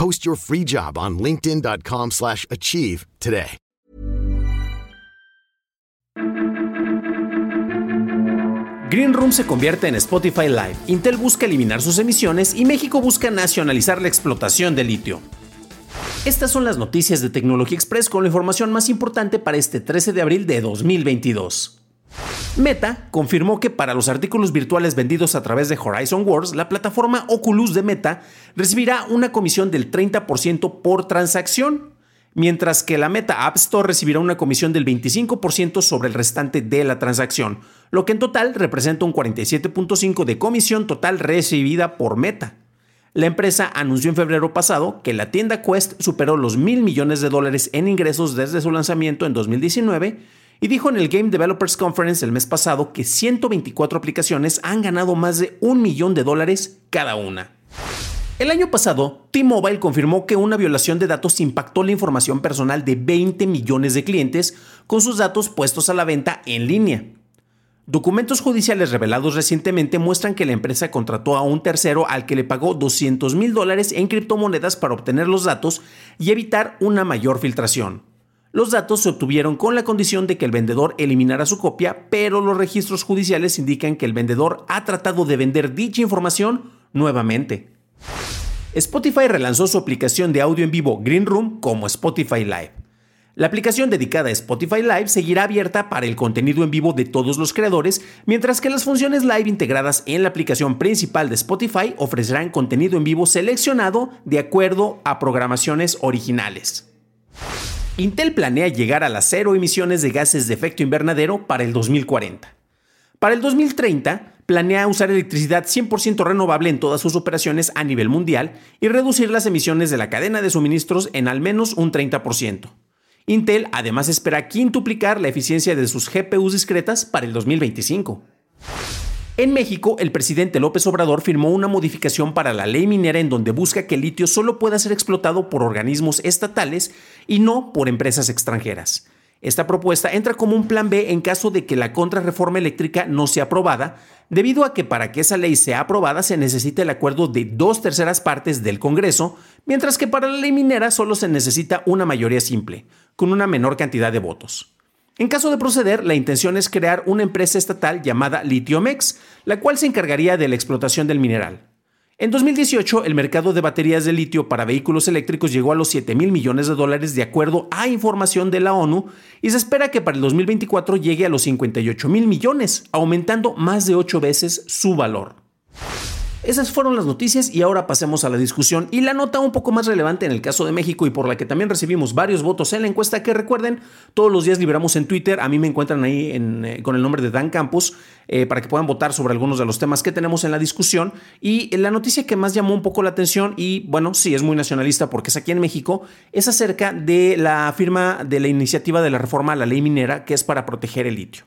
Post your free job on linkedin.com/achieve slash achieve today. Green Room se convierte en Spotify Live, Intel busca eliminar sus emisiones y México busca nacionalizar la explotación de litio. Estas son las noticias de Tecnología Express con la información más importante para este 13 de abril de 2022. Meta confirmó que para los artículos virtuales vendidos a través de Horizon Worlds, la plataforma Oculus de Meta recibirá una comisión del 30% por transacción, mientras que la Meta App Store recibirá una comisión del 25% sobre el restante de la transacción, lo que en total representa un 47.5% de comisión total recibida por Meta. La empresa anunció en febrero pasado que la tienda Quest superó los mil millones de dólares en ingresos desde su lanzamiento en 2019 y dijo en el Game Developers Conference el mes pasado que 124 aplicaciones han ganado más de un millón de dólares cada una. El año pasado, T-Mobile confirmó que una violación de datos impactó la información personal de 20 millones de clientes con sus datos puestos a la venta en línea. Documentos judiciales revelados recientemente muestran que la empresa contrató a un tercero al que le pagó 200 mil dólares en criptomonedas para obtener los datos y evitar una mayor filtración. Los datos se obtuvieron con la condición de que el vendedor eliminara su copia, pero los registros judiciales indican que el vendedor ha tratado de vender dicha información nuevamente. Spotify relanzó su aplicación de audio en vivo Green Room como Spotify Live. La aplicación dedicada a Spotify Live seguirá abierta para el contenido en vivo de todos los creadores, mientras que las funciones live integradas en la aplicación principal de Spotify ofrecerán contenido en vivo seleccionado de acuerdo a programaciones originales. Intel planea llegar a las cero emisiones de gases de efecto invernadero para el 2040. Para el 2030, planea usar electricidad 100% renovable en todas sus operaciones a nivel mundial y reducir las emisiones de la cadena de suministros en al menos un 30%. Intel además espera quintuplicar la eficiencia de sus GPUs discretas para el 2025. En México, el presidente López Obrador firmó una modificación para la ley minera en donde busca que el litio solo pueda ser explotado por organismos estatales y no por empresas extranjeras. Esta propuesta entra como un plan B en caso de que la contrarreforma eléctrica no sea aprobada, debido a que para que esa ley sea aprobada se necesita el acuerdo de dos terceras partes del Congreso, mientras que para la ley minera solo se necesita una mayoría simple, con una menor cantidad de votos. En caso de proceder, la intención es crear una empresa estatal llamada Litiomex, la cual se encargaría de la explotación del mineral. En 2018, el mercado de baterías de litio para vehículos eléctricos llegó a los 7 mil millones de dólares de acuerdo a información de la ONU y se espera que para el 2024 llegue a los 58 mil millones, aumentando más de 8 veces su valor. Esas fueron las noticias y ahora pasemos a la discusión y la nota un poco más relevante en el caso de México y por la que también recibimos varios votos en la encuesta que recuerden, todos los días liberamos en Twitter, a mí me encuentran ahí eh, con el nombre de Dan Campos eh, para que puedan votar sobre algunos de los temas que tenemos en la discusión y la noticia que más llamó un poco la atención y bueno, sí es muy nacionalista porque es aquí en México, es acerca de la firma de la iniciativa de la reforma a la ley minera que es para proteger el litio.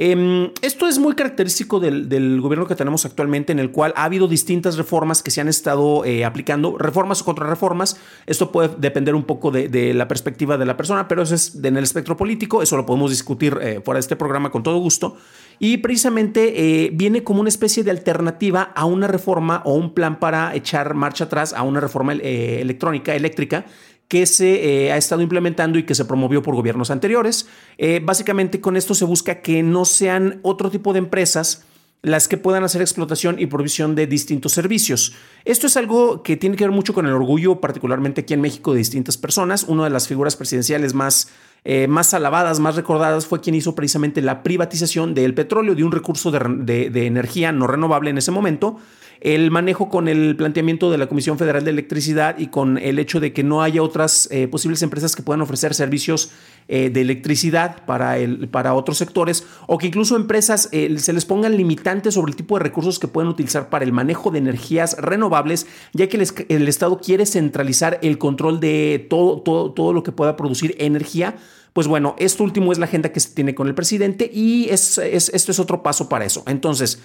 Em, esto es muy característico del, gobierno que tenemos actualmente, en el cual ha habido distintas reformas que se han estado eh, aplicando, reformas o contrarreformas. Esto puede depender un poco de, la perspectiva de la persona, pero eso es en el espectro político, eso lo podemos discutir eh, fuera de este programa con todo gusto. Y precisamente eh, viene como una especie de alternativa a una reforma o un plan para echar marcha atrás a una reforma electrónica, eléctrica, que se eh, ha estado implementando y que se promovió por gobiernos anteriores. Eh, básicamente con esto se busca que no sean otro tipo de empresas las que puedan hacer explotación y provisión de distintos servicios. Esto es algo que tiene que ver mucho con el orgullo, particularmente aquí en México, de distintas personas. Una de las figuras presidenciales más, eh, más alabadas, más recordadas, fue quien hizo precisamente la privatización del petróleo, de un recurso de, de energía no renovable en ese momento, el manejo con el planteamiento de la Comisión Federal de Electricidad y con el hecho de que no haya otras eh, posibles empresas que puedan ofrecer servicios eh, de electricidad para, el, para otros sectores o que incluso empresas eh, se les pongan limitantes sobre el tipo de recursos que pueden utilizar para el manejo de energías renovables, ya que el, Estado quiere centralizar el control de todo, todo, todo lo que pueda producir energía pues bueno, esto último es la agenda que se tiene con el presidente y es, esto es otro paso para eso. Entonces,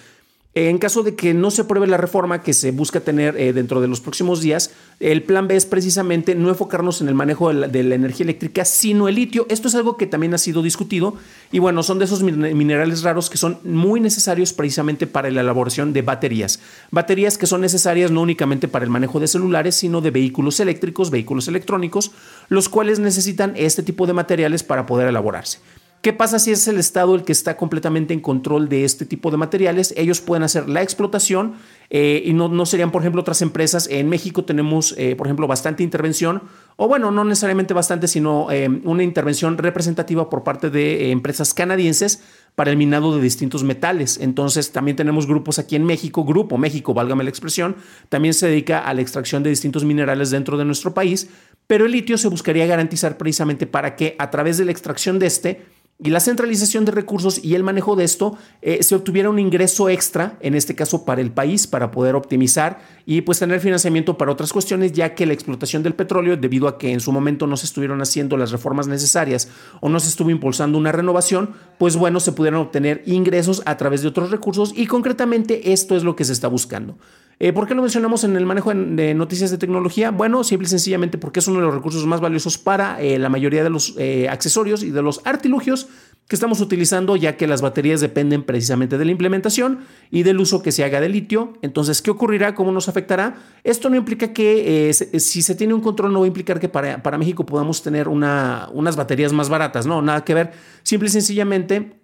en caso de que no se apruebe la reforma que se busca tener eh, dentro de los próximos días, el plan B es precisamente no enfocarnos en el manejo de la, energía eléctrica, sino el litio. Esto es algo que también ha sido discutido y bueno, son de esos minerales raros que son muy necesarios precisamente para la elaboración de baterías. Baterías que son necesarias no únicamente para el manejo de celulares, sino de vehículos eléctricos, vehículos electrónicos, los cuales necesitan este tipo de materiales para poder elaborarse. ¿Qué pasa si es el Estado el que está completamente en control de este tipo de materiales? Ellos pueden hacer la explotación eh, y no, no, serían, por ejemplo, otras empresas. En México tenemos, eh, por ejemplo, bastante intervención, o bueno, no necesariamente bastante, sino eh, una intervención representativa por parte de empresas canadienses para el minado de distintos metales. Entonces, también tenemos grupos aquí en México, Grupo México, válgame la expresión, también se dedica a la extracción de distintos minerales dentro de nuestro país, pero el litio se buscaría garantizar precisamente para que a través de la extracción de este, y la centralización de recursos y el manejo de esto eh, se obtuviera un ingreso extra, en este caso para el país, para poder optimizar y pues tener financiamiento para otras cuestiones, ya que la explotación del petróleo, debido a que en su momento no se estuvieron haciendo las reformas necesarias o no se estuvo impulsando una renovación, pues bueno, se pudieron obtener ingresos a través de otros recursos y concretamente esto es lo que se está buscando. Eh, ¿Por qué lo mencionamos en el manejo de noticias de tecnología? Bueno, simple y sencillamente porque es uno de los recursos más valiosos para eh, la mayoría de los eh, accesorios y de los artilugios que estamos utilizando, ya que las baterías dependen precisamente de la implementación y del uso que se haga de litio. Entonces, ¿qué ocurrirá? ¿Cómo nos afectará? Esto no implica que si se tiene un control, no va a implicar que para, para México podamos tener una, unas baterías más baratas, no, nada que ver. Simple y sencillamente,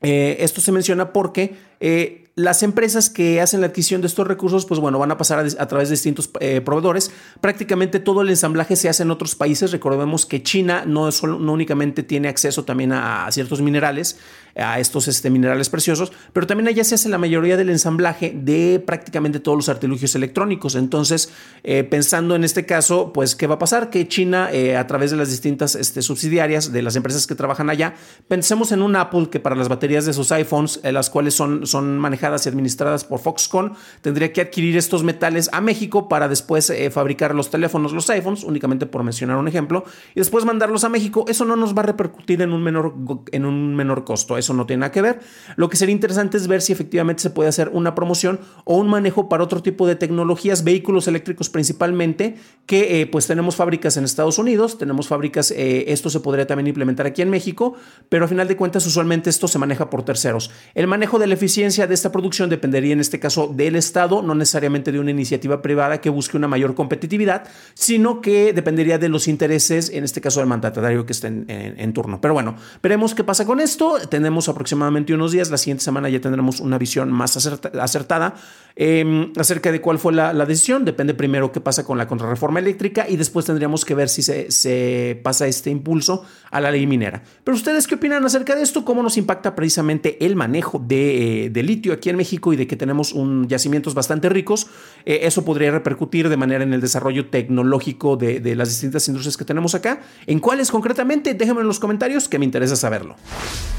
esto se menciona porque las empresas que hacen la adquisición de estos recursos, pues bueno, van a pasar a, través de distintos eh, proveedores. Prácticamente todo el ensamblaje se hace en otros países. Recordemos que China no, solo, no únicamente tiene acceso también a, ciertos minerales, a estos este, minerales preciosos, pero también allá se hace la mayoría del ensamblaje de prácticamente todos los artilugios electrónicos. Entonces, eh, pensando en este caso, pues, ¿qué va a pasar? Que China, eh, a través de las distintas este, subsidiarias de las empresas que trabajan allá, pensemos en un Apple que para las baterías de sus iPhones, las cuales son, son manejadas y administradas por Foxconn, tendría que adquirir estos metales a México para después eh, fabricar los teléfonos, los iPhones, únicamente por mencionar un ejemplo, y después mandarlos a México. Eso no nos va a repercutir en un menor, en un menor costo, eso no tiene nada que ver. Lo que sería interesante es ver si efectivamente se puede hacer una promoción o un manejo para otro tipo de tecnologías, vehículos eléctricos principalmente, que eh, pues tenemos fábricas en Estados Unidos, tenemos fábricas, eh, esto se podría también implementar aquí en México, pero a final de cuentas usualmente esto se maneja por terceros. El manejo de la eficiencia de esta producción dependería en este caso del Estado, no necesariamente de una iniciativa privada que busque una mayor competitividad, sino que dependería de los intereses, en este caso del mandatario que esté en, turno. Pero bueno, veremos qué pasa con esto. Tenemos aproximadamente unos días, la siguiente semana ya tendremos una visión más acertada em, acerca de cuál fue la, decisión. Depende primero qué pasa con la contrarreforma eléctrica y después tendríamos que ver si se, se pasa este impulso a la ley minera. Pero ustedes qué opinan acerca de esto? ¿Cómo nos impacta precisamente el manejo de, eh, de litio aquí en México? y de que tenemos un, yacimientos bastante ricos, eh, eso podría repercutir de manera en el desarrollo tecnológico de, de, las distintas industrias que tenemos acá. ¿En cuáles concretamente? Déjenme en los comentarios que me interesa saberlo.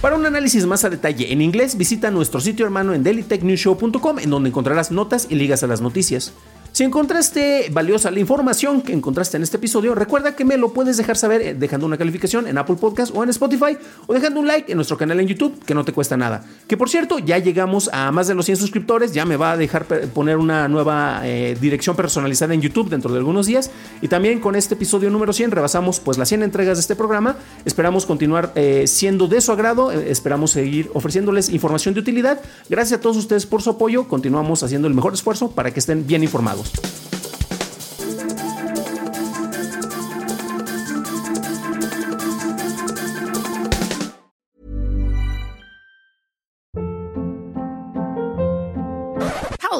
Para un análisis más a detalle en inglés, visita nuestro sitio hermano en dailytechnewshow.com en donde encontrarás notas y ligas a las noticias. Si encontraste valiosa la información que encontraste en este episodio, recuerda que me lo puedes dejar saber eh, dejando una calificación en Apple Podcast o en Spotify o dejando un like en nuestro canal en YouTube, que no te cuesta nada. Que por cierto, ya llegamos a más de los 100 suscriptores, ya me va a dejar poner una nueva eh, dirección personalizada en YouTube dentro de algunos días. Y también con este episodio número 100 rebasamos pues las 100 entregas de este programa. Esperamos continuar eh, siendo de su agrado, esperamos seguir ofreciéndoles información de utilidad. Gracias a todos ustedes por su apoyo, continuamos haciendo el mejor esfuerzo para que estén bien informados.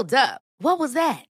Hold up. What was that?